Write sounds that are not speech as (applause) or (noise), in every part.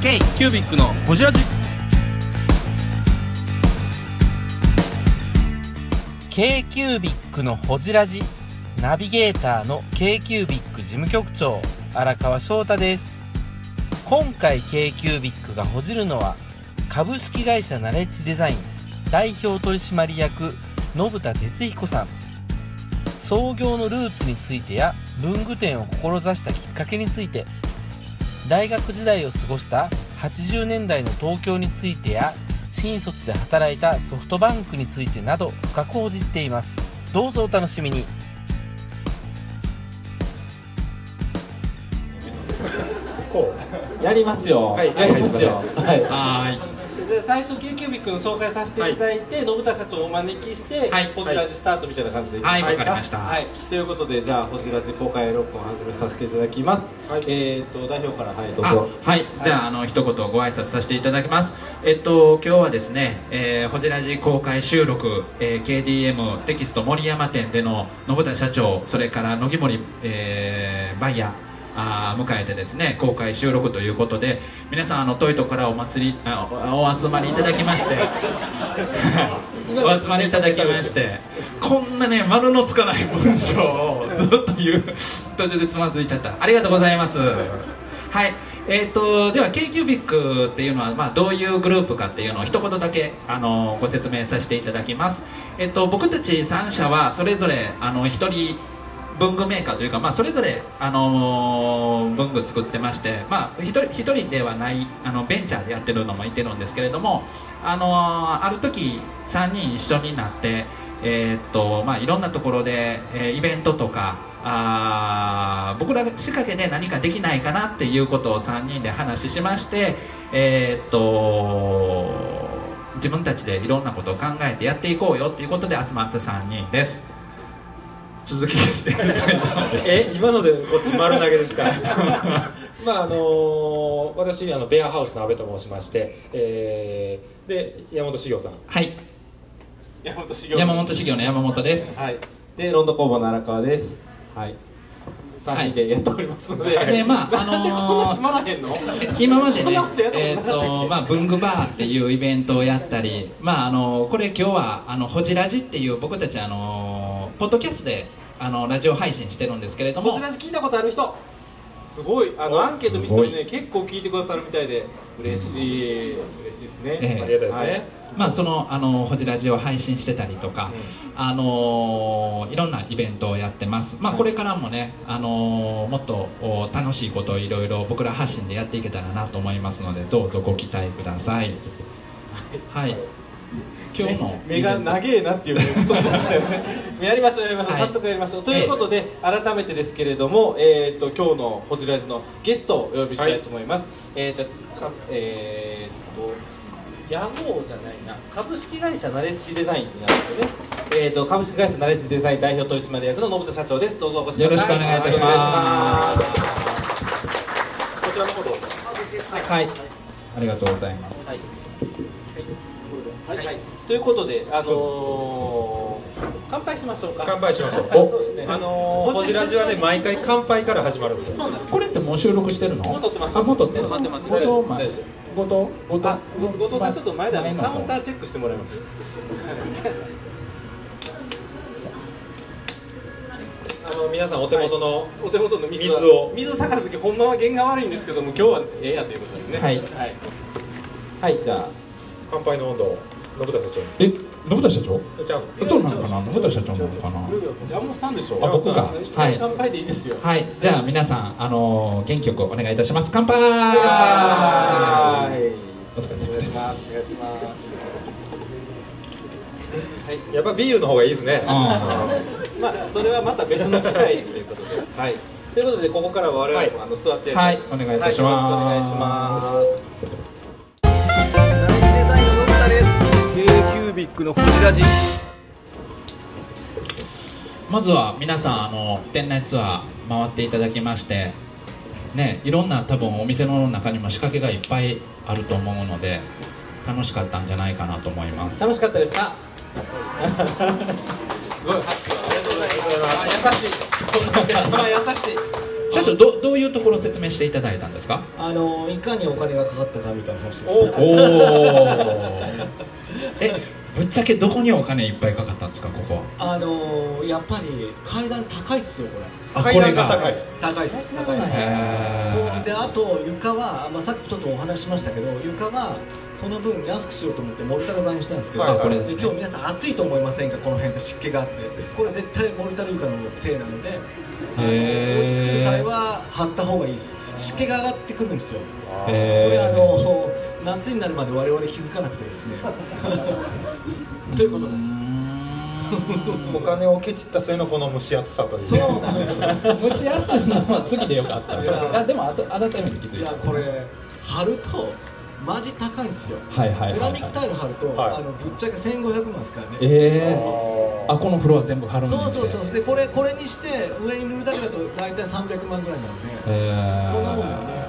K キュービックのホジラジ。K キュービックのほじラジ。ナビゲーターの k キュービック事務局長荒川翔太です。今回 k キュービックがほじるのは株式会社ナレッジデザイン代表取締役信田哲彦さん。創業のルーツについてや文具店を志したきっかけについて大学時代を過ごした80年代の東京についてや新卒で働いたソフトバンクについてなど深く報じっていますどうぞお楽しみにやりますよ。(laughs) はいやりますよ。はい。はじゃあ最初 k キュービックの紹介させていただいて、信田社長をお招きして、はいホジラジスタートみたいな感じでいいですはいわかりましたはい。ということでじゃあホジラジ公開録音を始めさせていただきます。はいえっ、と代表からはいどうあぞ。はい、じゃああの一言ご挨拶させていただきます。えっと今日はですね、えー、ホジラジ公開収録、えー、KDM テキスト森山店での信田社長、それから野木森、えー、バイヤー。あー迎えてですね公開収録ということで皆さんあの遠いとこからお祭りあおお集まりいただきまして。(laughs) お集まりいただきましてこんなね丸のつかない文章をずっと言う途中でつまずいちゃった。ありがとうございます。はい。えー、とでは k q b i c っていうのは、まあ、どういうグループかっていうのを一言だけあのご説明させていただきます、えっと僕たち3社はそれぞれあの1人文具メーカーというか、まあ、それぞれ、あのー文具作ってまして、まあ、一人ではないあのベンチャーでやってるのもいてるんですけれども、あのーある時3人一緒になって、えーっとまあ、いろんなところで、えイベントとかあ僕ら仕掛けで何かできないかなっていうことを3人で話しまして、えっと自分たちでいろんなことを考えてやっていこうよっていうことで集まった3人です。続きして (laughs) え今のでこっち丸投げですか？(laughs) まああのー私あのベアハウスの阿部と申しまして、えーで山本修行さんはい山本修行。山本修行の山本ですはい。でロンド工房の荒川です。はい。三人でやっておりますので。でまああのーなんでこんな閉まらへんの？今までねえったっけとまあ、文具バーっていうイベントをやったり、まあ、あのこれ今日はあのホジラジっていう僕たちあのポッドキャストであのラジオ配信してるんですけれども。ホジラジ聞いたことある人。すごいあのアンケート見せてもね。結構聞いてくださるみたいで嬉しい嬉しいですね。ええ。ありがたいですね、はい。まあ、そのあのホジラジを配信してたりとか、あのいろんなイベントをやってます、まあ、これからもね、あのもっとお楽しいことをいろいろ僕ら発信でやっていけたらなと思いますのでどうぞご期待ください。はい今日の。目が長えなっていうねずっとしてましたよね。(laughs) やりましょうやりましょう、はい。早速やりましょう。ということで、改めてですけれども、えー、と今日の「ホジラジ」のゲストをお呼びしたいと思います、えーとかえー、と屋号じゃないな。株式会社ナレッジデザインになるんですよね。えー、と株式会社ナレッジデザイン代表取締役の信田社長です。どうぞお越しください。よろしくお願いいたします。こちらの方どうぞ。はい。ありがとうございます。はい。はい。はい。ということで、あのー、(laughs) 乾杯しましょうか。乾杯しましょう (laughs) はいそうですね。あのー、ホジラジはね (laughs) 毎回乾杯から始まるんです。これってもう収録してるの？もう撮ってますあもう撮ってる待って待って後藤大丈夫です後藤後藤あ、後藤さんちょっと前であのカウンターーチェックしてもらえます？あの皆さんお手元の、お手元の水を水探す時ほんまは弦が悪いんですけども今日はええやということでね。はいはい。はいじゃあ。乾杯の温度を信田社長に。え信田社長？ちゃそうなのかな？信田社長なのかな？山本さんでしょ。あ僕がいきなり乾杯でいいですよ。はい。じゃあ皆さんあのー元気よくお願いいたします。乾杯。はい。お疲れ様です。お願いします。お願いします。はい。やっぱビールの方がいいですね。あ (laughs) まあそれはまた別の機会ということで、はい。ということでここからは我々も、あの座って。はい。お願いいたします。はい、よろしくお願いします。K キュービックのホジラジまずは皆さんあの店内ツアー回っていただきましてねいろんな多分お店の中にも仕掛けがいっぱいあると思うので楽しかったんじゃないかなと思います楽しかったですか？すごい拍手ありがとうございます。あ優しい。こんなお客様優しい。社ちょっとどどういうところを説明していただいたんですか？あのいかにお金がかかったかみたいな話ですおおおえぶっちゃけどこにお金いっぱいかかったんですかここは？あのやっぱり階段高いっすよこれ。あ階段が高い高いっす高いっす。であと床は、まあ、さっきちょっとお話ししましたけど床はその分安くしようと思ってモルタル板にしたんですけど、はいはいこれで今日皆さん暑いと思いませんかこの辺で湿気があって。これ絶対モルタル床のせいなので落ち着く際は張った方がいいです湿気が上がってくるんですよ。こへれあの夏になるまで我々気づかなくてですね。(laughs) ということです。お金をケチった末のこの蒸し暑さという。そうなんです。よ (laughs) 蒸し暑いのは次でよかったいや。あでも改めて気づいいたやこれ貼るとマジ高いんですよ。はいはいはいはい。セラミックタイル貼ると、はい。あのぶっちゃけ1500万ですからね。ええああこのフロア全部貼るんですそうねそうそう。でこれこれにして上に塗るだけだと大体300万ぐらいなので。へー。そんなもんだよね。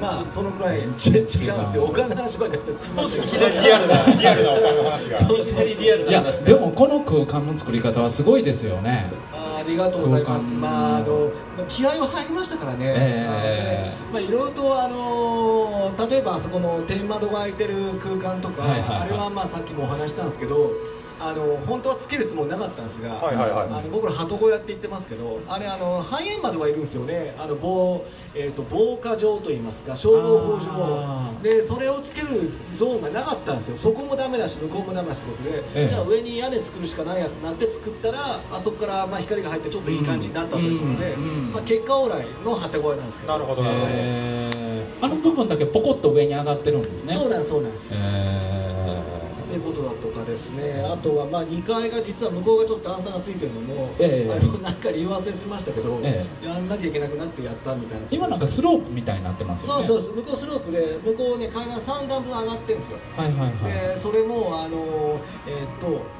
まあそのくらい。ち違うんですよ。お金の話ばっかりしてすみませんいきなりリアルなリアルなお金の話が。そうそうリアルいやでもこの空間の作り方はすごいですよね。あありがとうございます。まああの気合は入りましたからね、ええ。まあいろいろとあの例えばあそこの天窓が開いてる空間とか、はいはいはい。あれはまあさっきもお話したんですけどあの本当はつけるつもりなかったんですが、はいはいはい。あの僕ら鳩小屋って言ってますけどあれあの肺炎窓がいるんですよね。あの防,、えー、と防火錠といいますか消防法あ上でそれをつけるゾーンがなかったんですよ。そこもダメだし向こうもダメだしってことで、ええ。じゃあ上に屋根作るしかないやってなって作ったらあそこからまあ光が入ってちょっといい感じになったということで、うん。うん。まあ、結果オーライの鳩小屋なんですけど。なるほどなるほど。へー。あの部分だけポコッと上に上がってるんですね。そうなんですそうなんですへということだとかですね、あとはまあ2階が実は向こうがちょっと段差がついてるのも、ええ。あれもなんか理由忘れてましたけど、えやんなきゃいけなくなってやったみたいな。今なんかスロープみたいになってますよね。そうそう向こうスロープで、向こうね、階段3段分上がってるんですよ。はいはいはい。で、それも、あの、えーっと、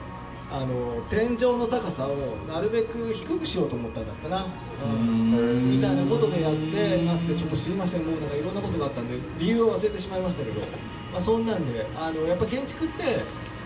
あの天井の高さをなるべく低くしようと思ったんだったな、うん。みたいなことでやってなってちょっとすいませんもうなんかいろんなことがあったんで理由を忘れてしまいましたけど、まあ、そんなんであのやっぱ建築って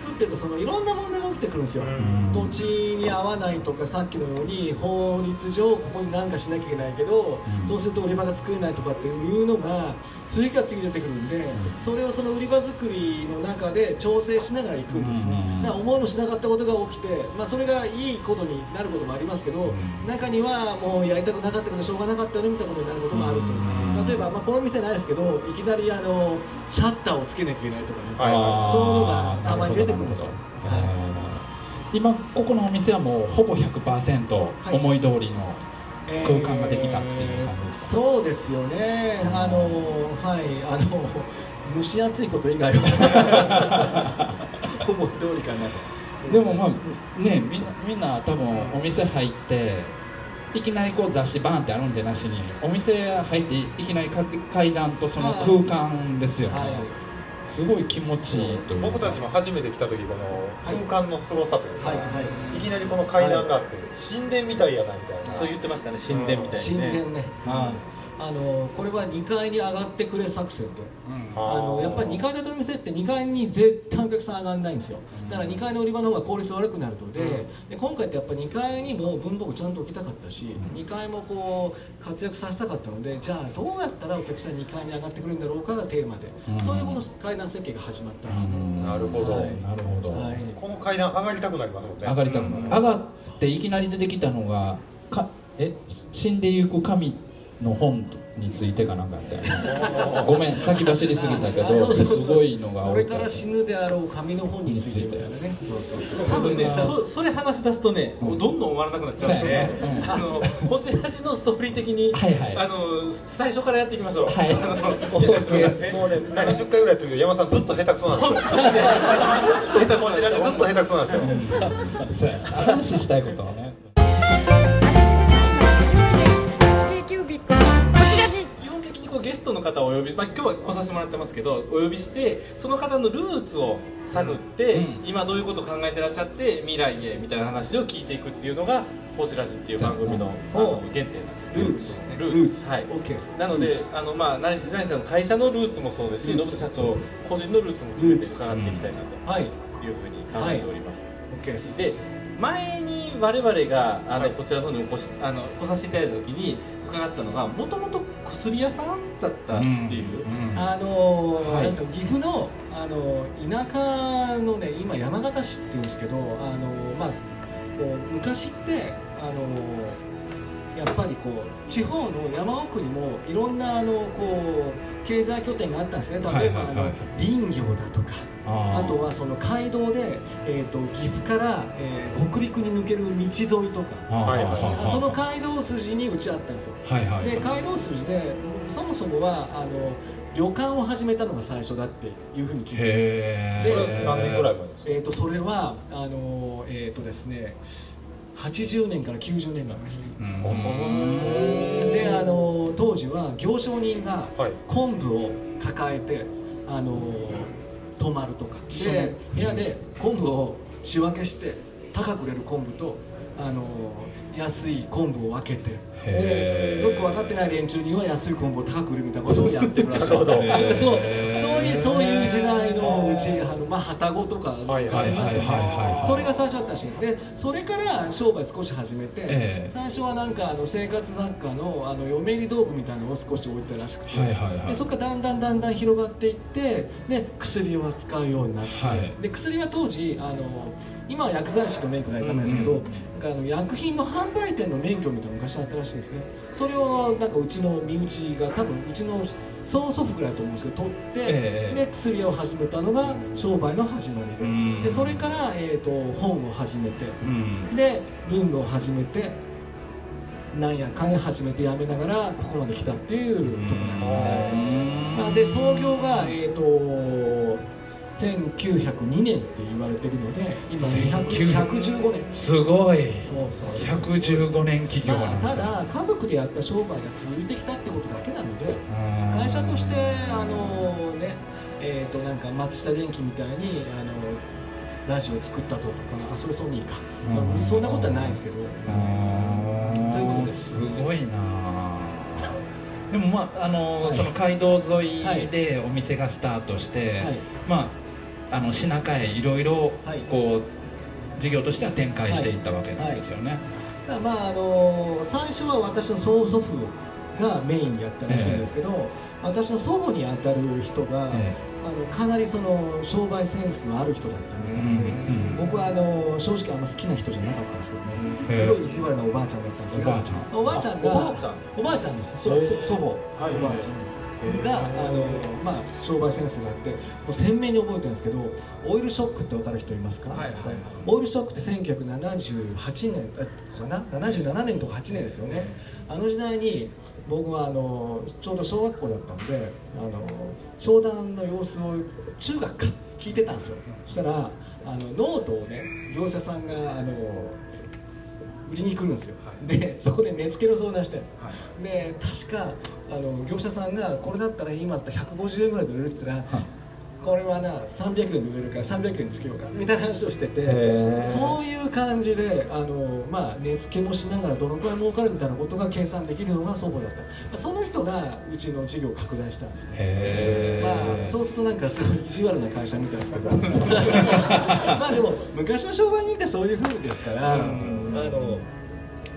作ってるとそのいろんな問題が起きてくるんですよ、ん。土地に合わないとかさっきのように法律上ここに何かしなきゃいけないけど、うん。そうすると売り場が作れないとかっていうのが次から次に出てくるんで、それをその売り場作りの中で調整しながら行くんですね、うんだから思いもしなかったことが起きて、まあ、それがいいことになることもありますけど、ん。中にはもうやりたくなかったけどしょうがなかったよねみたいなことになることもあると、うん例えば、まあ、この店ないですけどいきなりあのシャッターをつけなきゃいけないとかね、そういうのがたまに出てくるんですよ。今ここのお店はもうほぼ100%はい。思い通りの空間ができたっていう感じですか、そうですよね、あのはい、あの蒸し暑いこと以外は (laughs) 思い通りかなと。でもまあねみんなみんな多分お店入っていきなりこう雑誌バーンってあるんでなしにお店入っていきなりか階段とその空間ですよね、はいすごい気持ちいいというか。僕たちも初めて来た時この空間の凄さというか、はい。はい。い、きなりこの階段があって、神殿みたいやなみたいな。そう言ってましたね神殿みたいにね。神殿ね、あのこれは2階に上がってくれ作戦であのやっぱり2階建ての店って2階に絶対お客さん上がらないんですよ。だから2階の売り場の方が効率悪くなるので,、で今回ってやっぱ2階にも文房具ちゃんと置きたかったし、2階もこう活躍させたかったのでじゃあどうやったらお客さん2階に上がってくるんだろうかがテーマで、うん。そういうこの階段設計が始まったんですね、うん。なるほど。はい。なるほど、はい。この階段上がりたくなりますもんね。上がりたくなる、上がっていきなり出てきたのがかえ？死んでゆく神の本についてかなんかやったごめん先走りすぎたけあそうどすそうそう。ごいのがこれから死ぬであろう紙の本についてね。多分ねそそれ話し出すとね、うんどんどん終わらなくなっちゃうんで、そうやねうんあのこちらじのストーリー的に、はいはい。あの最初からやっていきましょう、はいあのオッケーですもうね70回ぐらいやってるけど山さんずっと下手くそなんですよ。ずっと下手くそこちらでずっと下手くそなんですよ。話したいことはねストの方をお呼び、まあ、今日は来させてもらってますけどお呼びしてその方のルーツを探って、うん。今どういうことを考えてらっしゃって未来へみたいな話を聞いていくっていうのが「ホジラジ」っていう番組の,、あの原点なんですね。ルーツルーツ。はいオッケーですなので、あのまあ、成田さんの会社のルーツもそうですし、信田社長個人のルーツも含めて伺っていきたいなとはい。いうふうに考えております。オッケーですで前に我々があの、こちらの方にお越しあの来させていただいた時に伺ったのがもともと薬屋さんだったっていう、あのーはい。岐阜の、あのー田舎のね今山形市って言うんですけど、あのーまあ、こう昔って、あのーやっぱりこう地方の山奥にもいろんなあのこう経済拠点があったんですね。例えば、はいはいはい。あの林業だとかああとはその街道で、えー、と岐阜から、えー北陸に抜ける道沿いとか。はいはいあその街道筋にうちあったんですよ。はいはい。で街道筋でそもそもはあの旅館を始めたのが最初だっていうふうに聞いてへでこれ何年ぐらい前ですます、えー、とそれはあのえっ、とですね80年から90年なんですね。うん。であの当時は行商人がはい。昆布を抱えてあの泊まるとかで部屋で昆布を仕分けして高く売れる昆布とあの安い昆布を分けてでよく分かってない連中には安い昆布を高く売るみたいなことをやってるらしいそうそういうそういう時代のうちあのまあ旅籠とかありましたよねそれが最初だったらしい。でそれから商売少し始めて、ええ。最初はなんかあの生活雑貨のあの嫁入り道具みたいなのを少し置いてたらしくて、でそこからだんだんだんだん広がっていってで薬を扱うようになって、はい。で薬は当時あの今は薬剤師の免許ないためですけど、うんうん。あの薬品の販売店の免許みたいなのが昔あったらしいですね。それをなんかうちの身内が多分うちの曽祖父ぐらいだと思うんですけど取って、ええで薬を始めたのが商売の始まり。で,、うん。でそれから、えー、と本を始めてうん。で文具を始めてなんやかんや始めてやめながらここまで来たっていうところなんですね、まあ、で創業が、えー、と1902年って言われてるので今200 115年。すごい。そうそう。115年企業。まあ、ただ家族でやった商売が続いてきたってことだけなので会社としてあのねえー、となんか松下電器みたいにあのラジオ作ったぞとかあそれソニーか、まあうん。そんなことはないですけど。ということです。すごいな。(laughs) でもまああの、はいその街道沿い。でお店がスタートして、はい。まああの品替えいろいろはい。こう事業としては展開していったわけなんですよね、だからまああの最初は私の曽祖父がメインでやったらしいんですけど、私の祖母に当たる人が、えあのかなりその商売センスのある人だったみたいで、うんうん僕はあの正直あんま好きな人じゃなかったんですけどね、へえ。すごい意地悪なおばあちゃんだったんですがおばあちゃん。おばあちゃんがおばあちゃんおばあちゃんですそうへえそ祖母、はい。おばあちゃんがあの、まあ、商売センスがあってもう鮮明に覚えてるんですけどオイルショックって分かる人いますか、はいはい。オイルショックって1978年かな？77年とか8年ですよね。あの時代に僕はあのちょうど小学校だったんであの商談の様子を中学か聞いてたんですよ。そしたらあのノートをね業者さんがあの売りに来るんですよ、でそこで値付けの相談して、で確かあの業者さんがこれだったら今だったら150円ぐらいで売れるって言ったら、これはな300円で売れるから300円つけようかみたいな話をしててそういう感じであの、まあ、値付けもしながらどのくらい儲かるみたいなことが計算できるのが祖母だった、まあその人がうちの事業を拡大したんですね。へまあ、そうするとなんかすごい意地悪な会社みたいですけどまあでも昔の商売人ってそういう風ですから、あの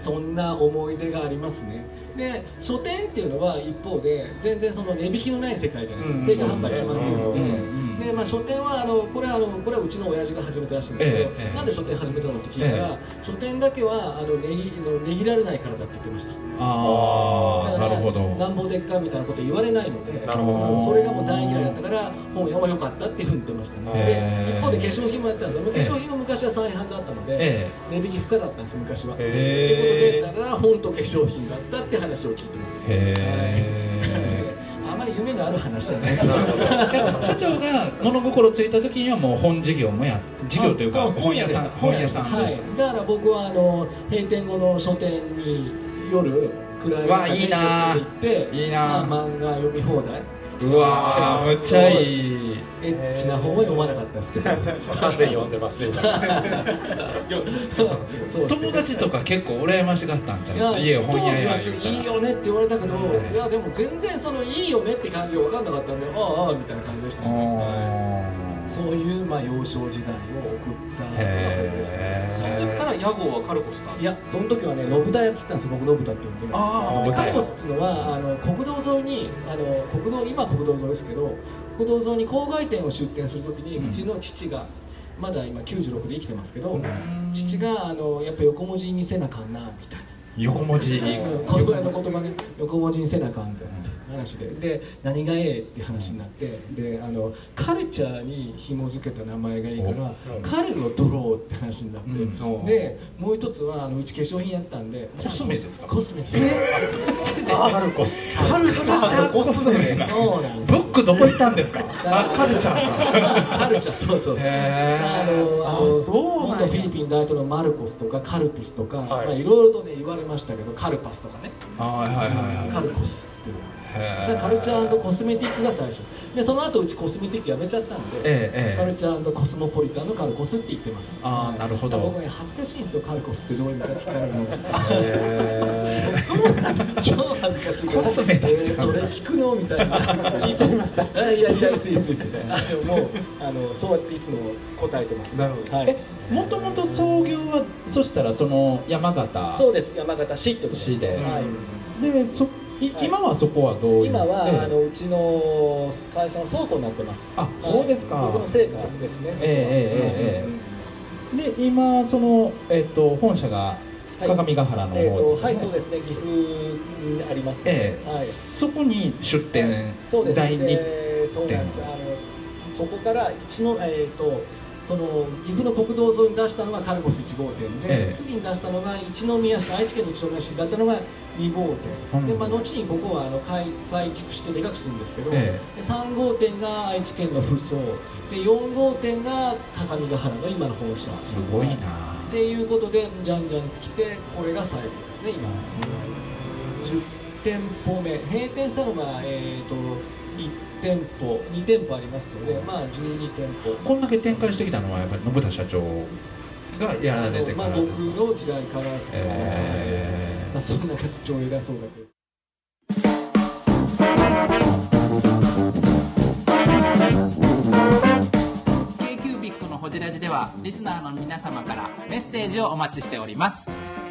そんな思い出がありますね。で書店っていうのは一方で全然その値引きのない世界じゃないですか、うん。定価販売決まってるので,、うんでまあ、書店はあのこれはあのこれはうちの親父が始めたらしいんですけど、ええええ。なんで書店始めたのって聞いたら、え書店だけはあの値切あの値切られないからだって言ってました。ああなるほど。なんぼでっかみたいなこと言われないのでなるほど。それがもう大嫌いだったから本屋も良かったっていうふうに言ってましたで一方で化粧品もやったんですよ。化粧品も昔は再販だったので、え値引き不可だったんです昔は。ということでだから本と化粧品だったって話を聞いてます。へはいある話じゃないです。社長が物心ついた時にはもう本事業もや事業というかあ本屋さん。本屋さんはい。でだから僕はあの閉店後の書店に夜暗いわいいな行っていいなまあ漫画読み放題うわーむっちゃいい。エッチな本は読まなかったですけど。完全に読んでますね (laughs) 友達とか結構羨ましがったんちゃいうや家を本屋当時はやいいよねって言われたけど、はい。いやでも全然そのいいよねって感じが分かんなかったんでああみたいな感じでしたね、はい。あそういう、まあ、幼少時代を送ったのですね。その時から屋号はカルコスさん。いやその時はね信田屋っつったんですよ僕信田って呼んであーでカルコスってい。うのはあの国道沿いにあの国道今国道沿いですけど国道沿いに郊外店を出店する時に、うちの父がまだ今96で生きてますけど、父があのやっぱ横文字にせなあかんなみたいな。横文字。うんこの言葉ね横文字にせなあかんって話で。で何がええって話になってであのカルチャーに紐付けた名前がいいからカルのドローって話になって、うん。でもう一つはあのうち化粧品やったんでコスメですか？コスメです。(laughs) カルコス。カルチャー。とコスメ。そうなんです。ブックどこ行ったんですか？あカルチャー。かカルチャー。そうそうあのあのあそう元フィリピン大統領マルコスとかカルピスとか、はい。まあいろいろとね言われましたけどカルパスとかね。はいはいはいカルコスっていうカルチャーコスメティックが最初。でその後うちコスメティックやめちゃったんで、ええええ。カルチャーコスモポリタンのカルコスって言ってます。あーなるほど。僕ね恥ずかしいんですよカルコスってどういう意味か聞かれるの。(laughs) そうなんです超恥ずかしい。コスメだ。えーそれ聞くのみたいな。(laughs) 聞いちゃいました。いやいやいやいいですいいですいいですあのもうあのそうやっていつも答えてます。なるほど。はい。えもともと創業はそしたらその山形そうです。山形市ってことです市で。はい。でそいはい今はそこはどう今は、ええ。あのうちの会社の倉庫になってます。あそうですか。はい僕の成果ですねええええええで今その、えっと本社がはい。鏡ヶ原の方はいそうですね。岐阜にあります。ね、ええ。はい。そこに出店そうです。第二でそうなんです。あのそこから一のえっ、とその岐阜の国道沿いに出したのがカルコス1号店で、ええ。次に出したのが一宮市愛知県の一宮市だったのが2号店、うん。でまあ、後にここはあの改改築してでかくするんですけど、えで3号店が愛知県の福総で4号店が高見ヶ原の今の本社。すごいな。っていうことでじゃんじゃん来てこれが最後ですね今。10店舗目。閉店したのが、えー、と1店舗2店舗ありますのでまあ12店舗。こんだけ展開してきたのはやっぱり信田社長がやられてまあ、からですか、僕の時代からですけど、えまあ、そんな社長偉そうだけど。K q b i c のホジラジではリスナーの皆様からメッセージをお待ちしております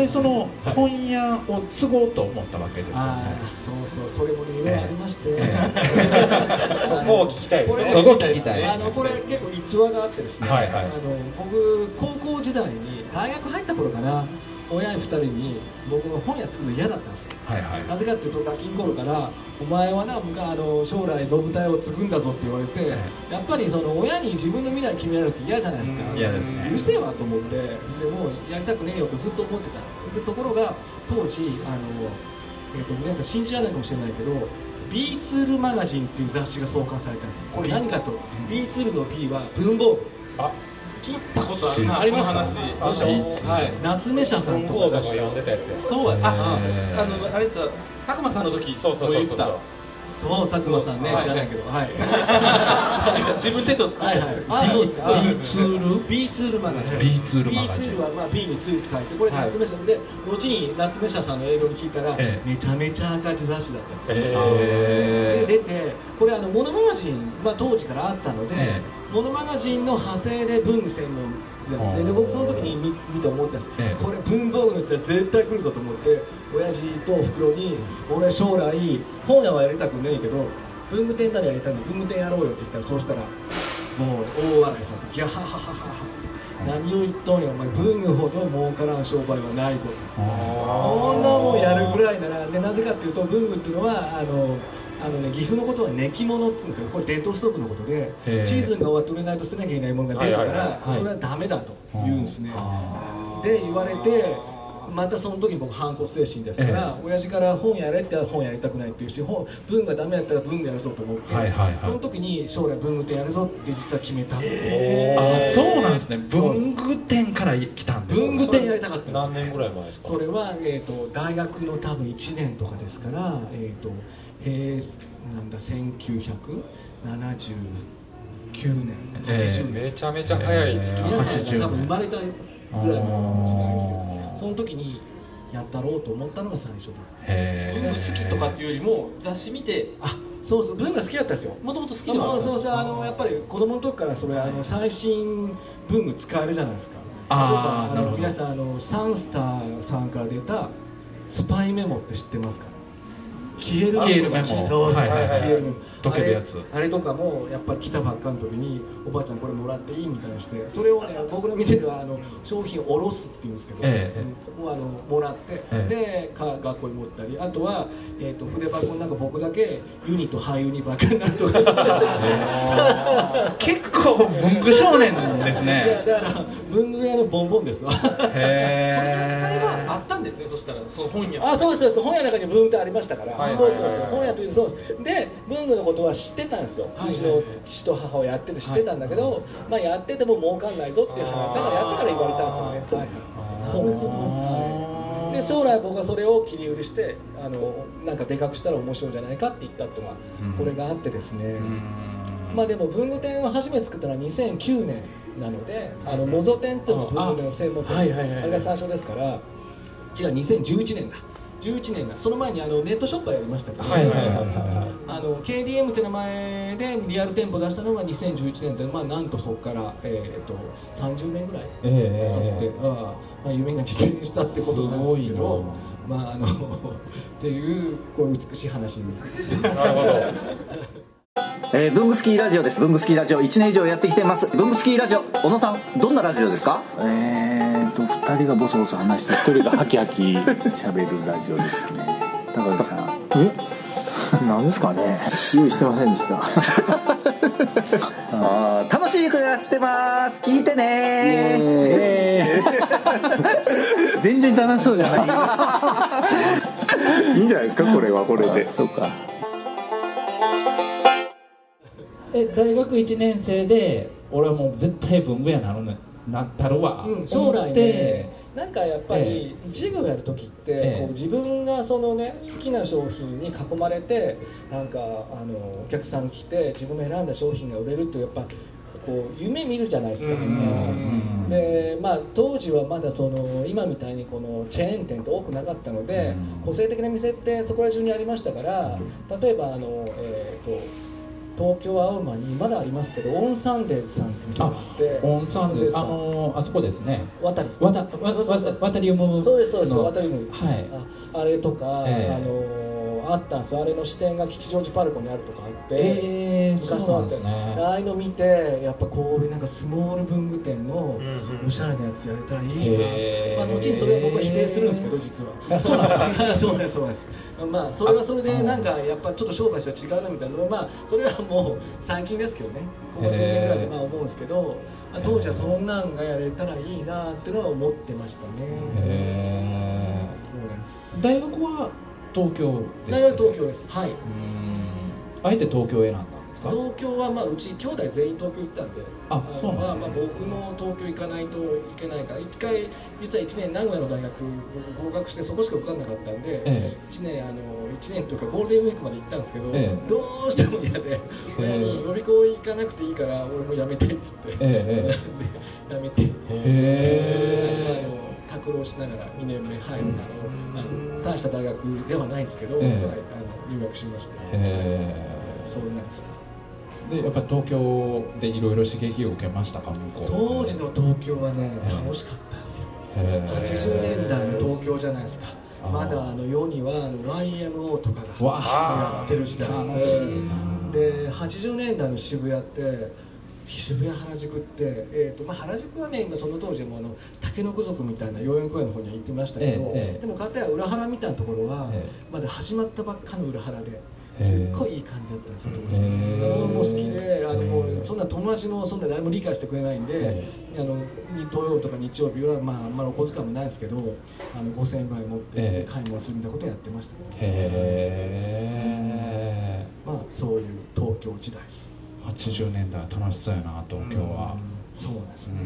際その本屋を継ごうと思ったわけですよあね。あそうそうそれもねいろいろありまして、(laughs) そこを聞きたいですね。これそこ聞きたい。あのこれ結構逸話があってですね、はいはい。あの僕高校時代に大学入った頃かな親2人に僕の本屋作るの嫌だったんですよはいはい。なぜかっていうとガキン頃から「お前はなあの将来信太屋を継ぐんだぞ」って言われてやっぱりその親に自分の未来決められるって嫌じゃないですか。うん。嫌ですね。うるせえわと思ってでもうやりたくねえよとずっと思ってたんです。でところが当時あの、えー、と皆さん信じられないかもしれないけど B ツールマガジンっていう雑誌が創刊されたんですよ。これ何かと B ツールの B は文房具。あ聞いたことあるなありますか？この話。はい。夏目社さんとコードも読んでたやつやそうやああのあれですよ。佐久間さんの時そうそうそうそう。言ってた。そう佐久間さんねはい。知らないけど。はい。(laughs) 自分手帳作ってあそうです。かツール？B ツール？マガジン。B ツールマガジン。B ツールはまあ B にツールって書いてこれはい。夏目社で後に夏目社さんの英語に聞いたらええ。めちゃめちゃ赤字雑誌だったんですで出てこれあのモノマガジン、まあ、当時からあったので、えモノマガジンの派生で文具専門ででで僕その時に見見て思ったんです、ええ。これ文房具のやつは絶対来るぞと思って親父とおふくろに俺将来本屋はやりたくねえけど文具店ならやりたいんで文具店やろうよって言ったらそうしたらもう大笑いされてギャハハハハハ何を言っとんやお前文具ほど儲からん商売はないぞこんなもんやるぐらいならでなぜかっていうと文具っていうのはあのあのね、岐阜のことはネキ物って言うんですけどこれデッドストックのことでシーズンが終わって売れないと捨てなきゃいけないものが出るから、はいはいはい。それはダメだと言うんですね、で言われてまたその時に僕反骨精神ですから、親父から本やれって言ったら本やりたくないっていうし本文がダメやったら文具やるぞと思って、はいはいはい。その時に将来文具店やるぞって実は決めたんですあそうなんですね。文具店から来たんですか文具店やりたかったんです何年ぐらい前ですか？それは、えー、と大学の多分1年とかですから、えー、と平なんだ1979年ええ80年、めちゃめちゃ早い時期、皆さんが多分生まれたぐらいの時代ですよ。その時にやったろうと思ったのが最初ですへ文具好きとかっていうよりも雑誌見てあそうそう文が好きだったんですよ。もともと好きでは。あったんですそうそうあのやっぱり子供の時からそれあの最新文具使えるじゃないですか。あーなるほど。例えばの皆さんあのサンスターさんから出たスパイメモって知ってますか？消える消えるメモ。そうそう、はいはいはい。消える。メモ溶けるやつ。あれあれとかもやっぱり来たばっかの時におばあちゃんこれもらっていいみたいにしてそれをね僕の店ではあの商品を下ろすって言うんですけど、ええうんもうあのもらって、えでか学校に持ったりあとは、えー、と筆箱の中僕だけユニと廃ユニばっかりになるとか。してました結構文具少年ですいねやだか。ら文具屋のボンボンですわ取り扱いへはあったんですねそしたらその本屋。あそうですそうです。本屋の中に文具ってありましたから、はいそうそうそう。はいはいはい本屋というそう。ですで文具のことは知ってたんですよ、うちの父と母はやってて知ってたんだけど、まあやってても儲かんないぞっていう話。だからやったから言われたんですよねそうで。すそうです。はいで将来僕はそれを切り売りしてあのなんかでかくしたら面白いんじゃないかって言ったっていうのがうん。これがあってですね、うん。まあでも文具店を初めて作ったのは2009年なのであのモゾ店っていうのは文具の専門店あれが最初ですから違う2011年だ11年だ。その前にあのネットショップはやりましたけど、はいはいはいはいあの KDM って名前でリアル店舗出したのが2011年で、まあ、なんとそこから、えー、と30年ぐらいええ経って、ああまあ、夢が実現したってことなんですけど。すまああの (laughs) っていうこう美しい話になるほどえー、文具スキーラジオです。文具スキーラジオ1年以上やってきてます。文具スキーラジオ小野さんどんなラジオですか？えーと2人がボソボソ話して1人がハキハキ喋るラジオですね。高木さん。え？(laughs) 何ですかね？用意してませんでした。(laughs) あー楽しくやってます。聞いてね。(laughs) 全然楽しそうじゃない。いいんじゃないですか？これはこれで。そうか。え大学1年生で俺はもう絶対文具屋なるねなったるわ、うん、将来ね。て。なんかやっぱり授業やる時って、ええ。こう自分がそのね好きな商品に囲まれてなんかあのお客さん来て自分の選んだ商品が売れるってやっぱこう夢見るじゃないですか、んでまあ当時はまだその今みたいにこのチェーン店って多くなかったので、個性的な店ってそこら中にありましたから例えばあの、えー、と東京青山にまだありますけどオンサンデーズさんって。あってオンサンデーさ。んあのーあそこですね。ワタリ。ワタリウムそうですそうです。のワタリウムはい。ああれとか、ええ。あのあったんですよ。あれの支店が吉祥寺パルコにあるとかあって、えー、そう昔とあったんです。ね。ああいうの見てやっぱこういうなんかスモール文具店のおしゃれなやつやれたらいいな、まあ、後にそれは僕は否定するんですけど実は。あ (laughs) そうなんですか。(laughs) そうですまあそれはそれでなんかやっぱちょっと商売とは違うなみたいなまあそれはもう最近ですけどね。ここ10年ぐらいでまあ思うんですけどまあ当時はそんなんがやれたらいいなっていうのは思ってましたね。へそうなんです。ー大学は東京で大学東京です。はい。うん。あえて東京を選んだんですか？東京はまあうち兄弟全員東京行ったんで。あのそうなんですね。まあまあ僕も東京行かないといけないから一回実は1年名古屋の大学僕合格してそこしか受かんなかったんで、え1年あの1年というかゴールデンウィークまで行ったんですけど、ええ。どうしても嫌で親に予備校行かなくていいから俺も辞めたいっつって、え (laughs) で辞めて、へあの拓郎しながら2年目入る、あのあの大した大学ではないですけど、ええ。はいあの入学しました、えそうなんですでやっぱり東京でいろいろ刺激を受けましたか向こう。当時の東京はね楽しかったんですよ。80年代の東京じゃないですか。あーまだあの世にはあの YMO とかがやってる時代。で80年代の渋谷って渋谷原宿って、えーとまあ、原宿はね今その当時もあの竹の子族みたいな代々木公園の方には行ってましたけど、ええええ。でも片や裏原みたいなところは、ええ。まだ始まったばっかの裏原ですっごいいい感じだったんですよ当時。もう好きであのもうそんな友達もそんな誰も理解してくれないんであの土曜とか日曜日は、まあ、あんまりお小遣いもないですけどあの5000円ぐらい持って買い物するみたいなことやってました。ねへえ。まあそういう東京時代です80年代楽しそうやな東京は。そうですね。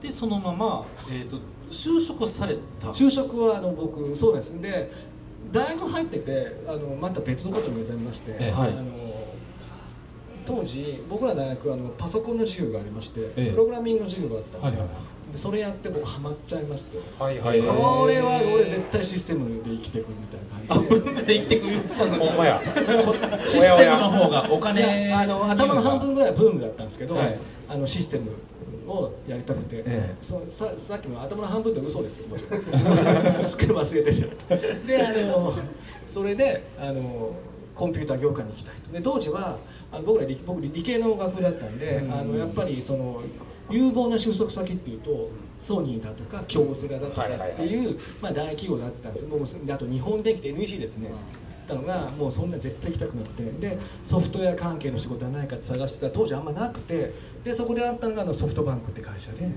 でそのまま、えー、と就職された。就職はあの僕そうです。で大学入っててあのまた別のことを目覚めまして、ええ。あの当時僕ら大学あのパソコンの授業がありまして、ええ。プログラミングの授業があったんで,、はいはいでそれやって僕ハマっちゃいまして、はいはいこれは俺絶対システムで生きていくみたいな感じで。文化で生きていく言ってたのに。ほんまや。システムの方がお金。あの頭の半分ぐらいはブームだったんですけど、はい。あのシステムをやりたくて、えそうささっきの頭の半分って嘘ですよ。もちろんすっかり忘れててであのそれであのコンピューター業界に行きたいと。で当時はあの僕ら理僕理系の学部だったんで、あのやっぱりその有望な就職先っていうとソニーだとか京セラだとかっていう、まあ、大企業だったんです僕もであと日本電機 NEC ですね。ったのがもうそんな絶対行きたくなくて。でソフトウェア関係の仕事はないかって探してた。ら当時あんまなくて。でそこであったのがあのソフトバンクって会社で。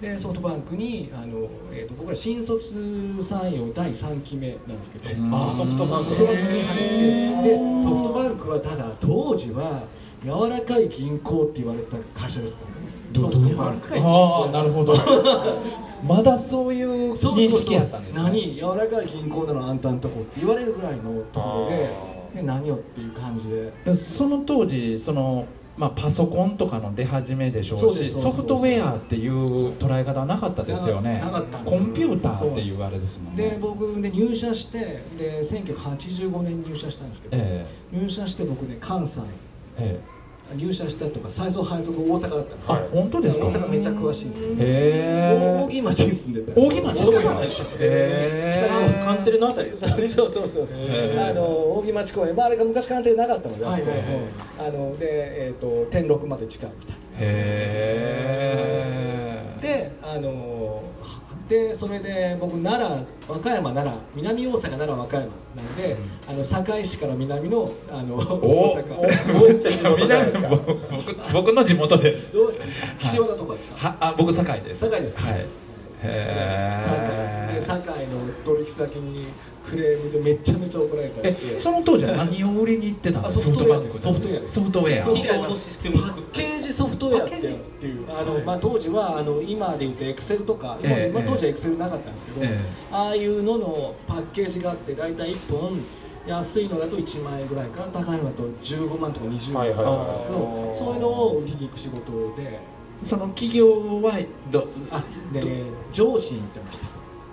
でソフトバンクにあの、えー、と僕ら新卒採用第3期目なんですけど。あソフトバンク。ソフトバンクに入って。でソフトバンクはただ当時は柔らかい銀行って言われた会社ですからねどどああなるほど。(laughs) まだそういう認識やったんですね。何柔らかい銀行なのあんたんとこって言われるぐらいのところでで何よっていう感じで。でその当時その、まあ、パソコンとかの出始めでしょそううしソフトウェアっていう捉え方はなかったですよね。なかったんです。コンピューターっていうあれですもんでね僕で入社してで1985年に入社したんですけど、え入社して僕ね関西え入社したとか最初配属大阪だったんですよ、あ本当ですか？大阪めちゃ詳しいんですよ。へえ大木町に住んでた。んです扇町。大木町。へカンテレのあたりですかそうそう。そうあの扇町公園、まあ、あれが昔カンテレなかったので、はいはいはい。あので、えー、と天禄まで近いみたいえなであのでそれで僕奈良和歌山奈良南大阪奈良和歌山なので、あの堺市から南のあのお大阪。(laughs) 僕僕の地元です。どうですか？岸和田とかですか、はあ僕堺です。堺ですか？はい。へ堺。の取引先にクレームでめちゃめちゃ怒られたりして。えその当時は何を売りに行ってたんですか？あソフトウェアソフトウェアソフトウェアソフトウェア企業のシステムをパッ作ってっていう。あの、まあ、当時はあの今でいうとエクセルとか、今ええ。まあ、当時はエクセルなかったんですけど、ええ。ああいうののパッケージがあって大体1本安いのだと1万円ぐらいから高いのだと15万とか20万とかなんですけど、はいはいはいそういうのを売りに行く仕事で。その企業はどあで上司に行ってました。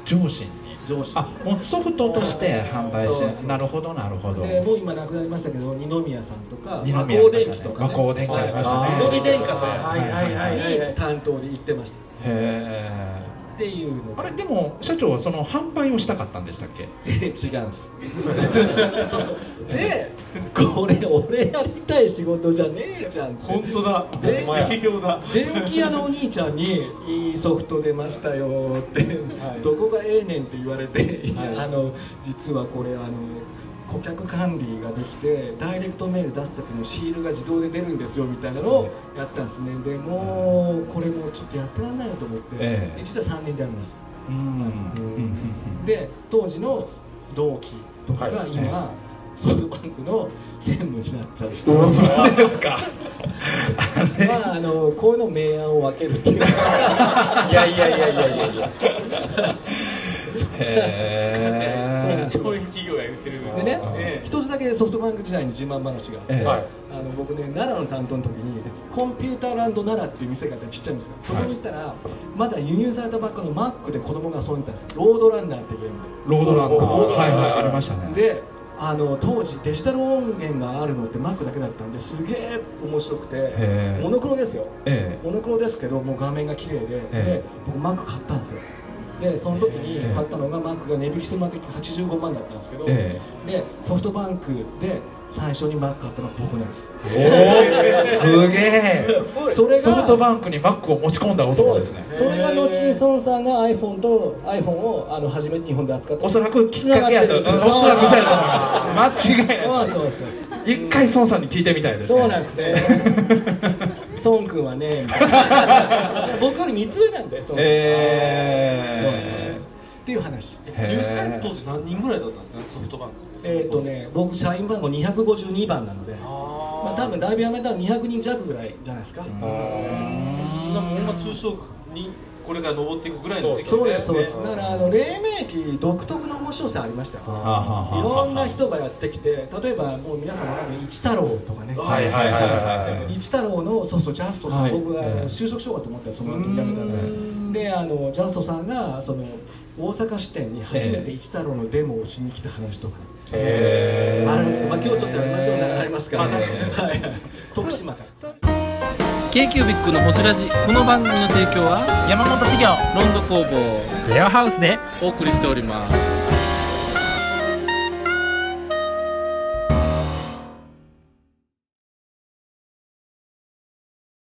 上司に？上司あもうソフトとして販売してなるほどなるほど。でもう今亡くなりましたけど二宮さんとか二宮和光電機とか、ね、和光電機ありましたね。緑電化とかはいはいはいはい。に担当で行ってました。へっていうのーあれでも社長はその販売をしたかったんでしたっけ？(laughs) 違うんです (laughs) そうでこれ俺やりたい仕事じゃねえじゃん本当だ。電ほんまや企業だ。電気屋のお兄ちゃんに「いいソフト出ましたよ」って、どこがええねんって言われて、い。やあの実はこれあの顧客管理ができてダイレクトメール出す時のシールが自動で出るんですよみたいなのをやったんですね。でもうこれもうちょっとやってらんないなと思って、ええ。で実は3年でやります。うん。うん。で当時の同期とかが今、はソフトバンクの専務になったりして本当ですかまああのこういうの明暗を分けるっていういやいやいやいやいやいやへーそういう企業が言ってるでねえ一つだけソフトバンク時代に自慢話があって、ええはいあの僕ね奈良の担当の時にコンピューターランド奈良っていう店があってちっちゃい店がそこに行ったら、まだ輸入されたばっかのマックで子供が遊んでたんですよロードランナーってゲームでロードランナーロードランナーはいはいありましたねであの当時デジタル音源があるのってマックだけだったんですげえ面白くてモノクロですよ。えモノクロですけどもう画面が綺麗で,、ええ。で僕マック買ったんですよ。でその時に買ったのがマックが値引きしてもらって85万だったんですけど、え。でソフトバンクで最初にマック買ったのは僕なんです。おおすげえ。それがソフトバンクにマックを持ち込んだ男ですね。それが後に孫さんが iPhone と iPhone をあの初めて日本で扱った。おそらくきっかけやとおそらくそうやと間違いない。そうそうそう一回孫さんに聞いてみたいですね。そうなんですね。孫君はね (laughs) 僕より3つ上なんで孫さん。えそうそうそうっていう話。入社当時何人ぐらいだったんですかソフトバンクえっ、とね僕社員番号252番なので。まあ多分だいぶ辞めたら200人弱ぐらいじゃないですか。でもほん。ま中小にこれから上っていくぐらいの時期そうですそうですだからあの黎明期独特の面白さありましたよ。いろんな人がやってきて例えばもう皆さんわかる一太郎とかね。一太郎のそうそうジャストさん、はい。僕は就職しようかと思ったらその後辞めたんで。であのジャストさんがその大阪支店に初めて一太郎のデモをしに来た話とかね、へあるんですよ、まあ、今日ちょっとやりましょうねありますから、ね、まあ確かに、はい、徳島から k q b i c のホジラジこの番組の提供は山本修行ロンド工房レアハウスで。お送りしております